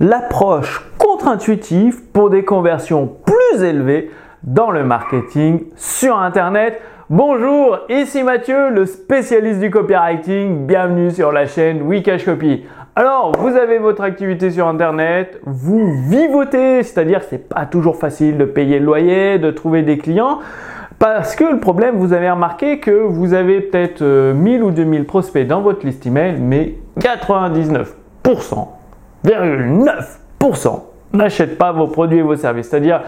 l'approche contre-intuitive pour des conversions plus élevées dans le marketing sur Internet. Bonjour, ici Mathieu, le spécialiste du copywriting. Bienvenue sur la chaîne Wikash Copy. Alors, vous avez votre activité sur Internet, vous vivotez, c'est-à-dire que c'est pas toujours facile de payer le loyer, de trouver des clients. Parce que le problème, vous avez remarqué que vous avez peut-être 1000 euh, ou 2000 prospects dans votre liste email, mais 99%, 9% n'achètent pas vos produits et vos services. C'est-à-dire,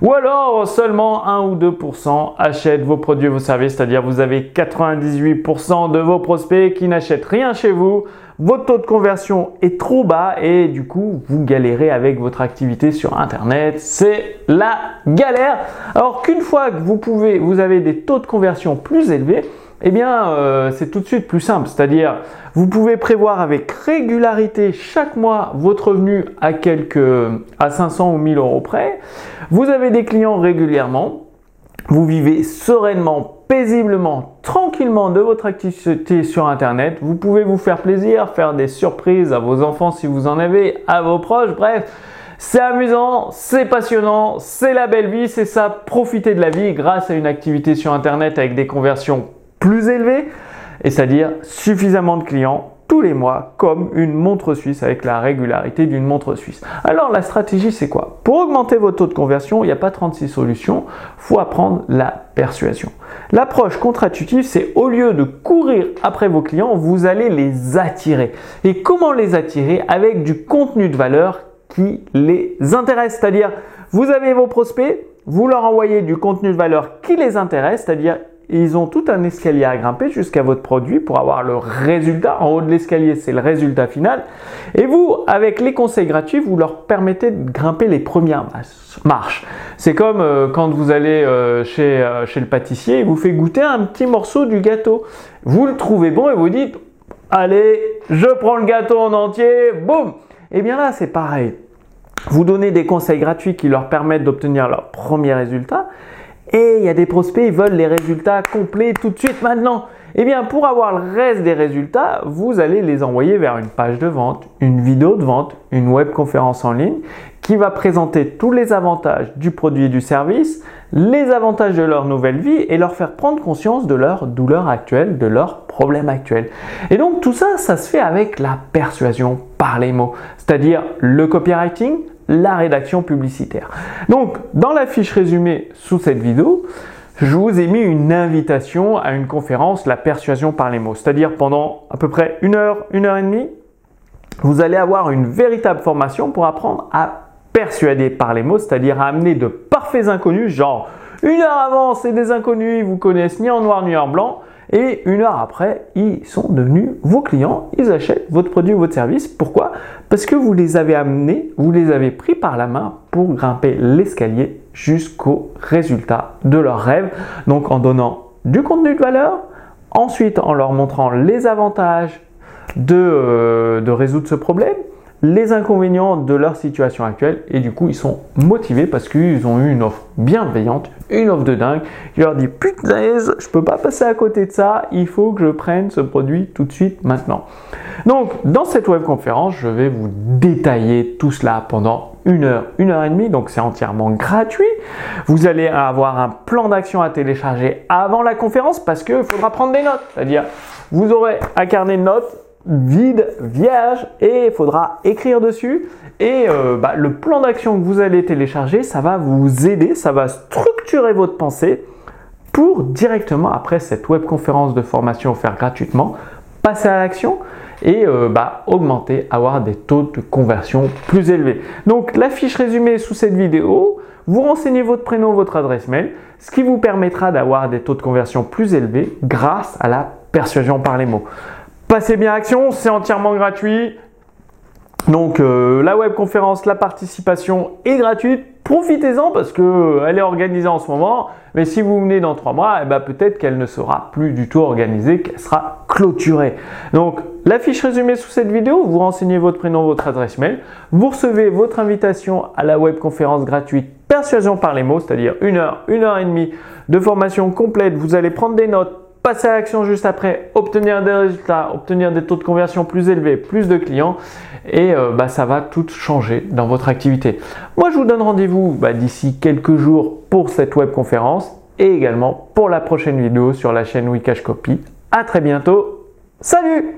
ou alors seulement 1 ou 2% achètent vos produits et vos services, c'est-à-dire vous avez 98% de vos prospects qui n'achètent rien chez vous, votre taux de conversion est trop bas et du coup vous galérez avec votre activité sur internet, c'est la galère. Alors qu'une fois que vous pouvez, vous avez des taux de conversion plus élevés, eh bien, euh, c'est tout de suite plus simple. C'est-à-dire, vous pouvez prévoir avec régularité chaque mois votre revenu à quelques, à 500 ou 1000 euros près. Vous avez des clients régulièrement. Vous vivez sereinement, paisiblement, tranquillement de votre activité sur Internet. Vous pouvez vous faire plaisir, faire des surprises à vos enfants si vous en avez, à vos proches. Bref, c'est amusant, c'est passionnant, c'est la belle vie, c'est ça, profiter de la vie grâce à une activité sur Internet avec des conversions plus élevé, et c'est-à-dire suffisamment de clients tous les mois comme une montre suisse avec la régularité d'une montre suisse. Alors la stratégie c'est quoi? Pour augmenter votre taux de conversion, il n'y a pas 36 solutions, faut apprendre la persuasion. L'approche contre-intuitive c'est au lieu de courir après vos clients, vous allez les attirer. Et comment les attirer? Avec du contenu de valeur qui les intéresse, c'est-à-dire vous avez vos prospects, vous leur envoyez du contenu de valeur qui les intéresse, c'est-à-dire ils ont tout un escalier à grimper jusqu'à votre produit pour avoir le résultat. En haut de l'escalier, c'est le résultat final. Et vous, avec les conseils gratuits, vous leur permettez de grimper les premières marches. C'est comme euh, quand vous allez euh, chez, euh, chez le pâtissier, il vous fait goûter un petit morceau du gâteau. Vous le trouvez bon et vous dites, allez, je prends le gâteau en entier, boum. Et eh bien là, c'est pareil. Vous donnez des conseils gratuits qui leur permettent d'obtenir leur premier résultat. Et il y a des prospects, ils veulent les résultats complets tout de suite maintenant. Eh bien, pour avoir le reste des résultats, vous allez les envoyer vers une page de vente, une vidéo de vente, une web conférence en ligne qui va présenter tous les avantages du produit et du service, les avantages de leur nouvelle vie et leur faire prendre conscience de leur douleur actuelle, de leurs problèmes actuels. Et donc tout ça, ça se fait avec la persuasion par les mots, c'est-à-dire le copywriting, la rédaction publicitaire. Donc, dans la fiche résumée sous cette vidéo, je vous ai mis une invitation à une conférence, la persuasion par les mots. C'est-à-dire pendant à peu près une heure, une heure et demie, vous allez avoir une véritable formation pour apprendre à persuader par les mots, c'est-à-dire à amener de parfaits inconnus, genre une heure avant, c'est des inconnus, ils vous connaissent ni en noir ni en blanc, et une heure après, ils sont devenus vos clients, ils achètent votre produit ou votre service. Pourquoi? Parce que vous les avez amenés, vous les avez pris par la main pour grimper l'escalier jusqu'au résultat de leur rêve. Donc en donnant du contenu de valeur, ensuite en leur montrant les avantages de, euh, de résoudre ce problème, les inconvénients de leur situation actuelle et du coup ils sont motivés parce qu'ils ont eu une offre bienveillante, une offre de dingue qui leur dit putain je peux pas passer à côté de ça, il faut que je prenne ce produit tout de suite maintenant. Donc dans cette web conférence je vais vous détailler tout cela pendant une heure, une heure et demie, donc c'est entièrement gratuit. Vous allez avoir un plan d'action à télécharger avant la conférence parce qu'il faudra prendre des notes, c'est-à-dire vous aurez un carnet de notes vide, vierge, et il faudra écrire dessus. Et euh, bah, le plan d'action que vous allez télécharger, ça va vous aider, ça va structurer votre pensée pour directement après cette webconférence de formation offerte gratuitement, passer à l'action et euh, bah, augmenter, avoir des taux de conversion plus élevés. Donc la fiche résumée sous cette vidéo, vous renseignez votre prénom, votre adresse mail, ce qui vous permettra d'avoir des taux de conversion plus élevés grâce à la persuasion par les mots. Passez bien action, c'est entièrement gratuit. Donc euh, la web conférence, la participation est gratuite. Profitez-en parce qu'elle euh, est organisée en ce moment. Mais si vous venez dans trois mois, eh ben, peut-être qu'elle ne sera plus du tout organisée, qu'elle sera clôturée. Donc la fiche résumée sous cette vidéo, vous renseignez votre prénom, votre adresse mail. Vous recevez votre invitation à la web conférence gratuite Persuasion par les mots, c'est-à-dire une heure, une heure et demie de formation complète. Vous allez prendre des notes passer à l'action juste après, obtenir des résultats, obtenir des taux de conversion plus élevés, plus de clients et euh, bah, ça va tout changer dans votre activité. Moi, je vous donne rendez-vous bah, d'ici quelques jours pour cette web conférence et également pour la prochaine vidéo sur la chaîne Wikash Copy. À très bientôt. Salut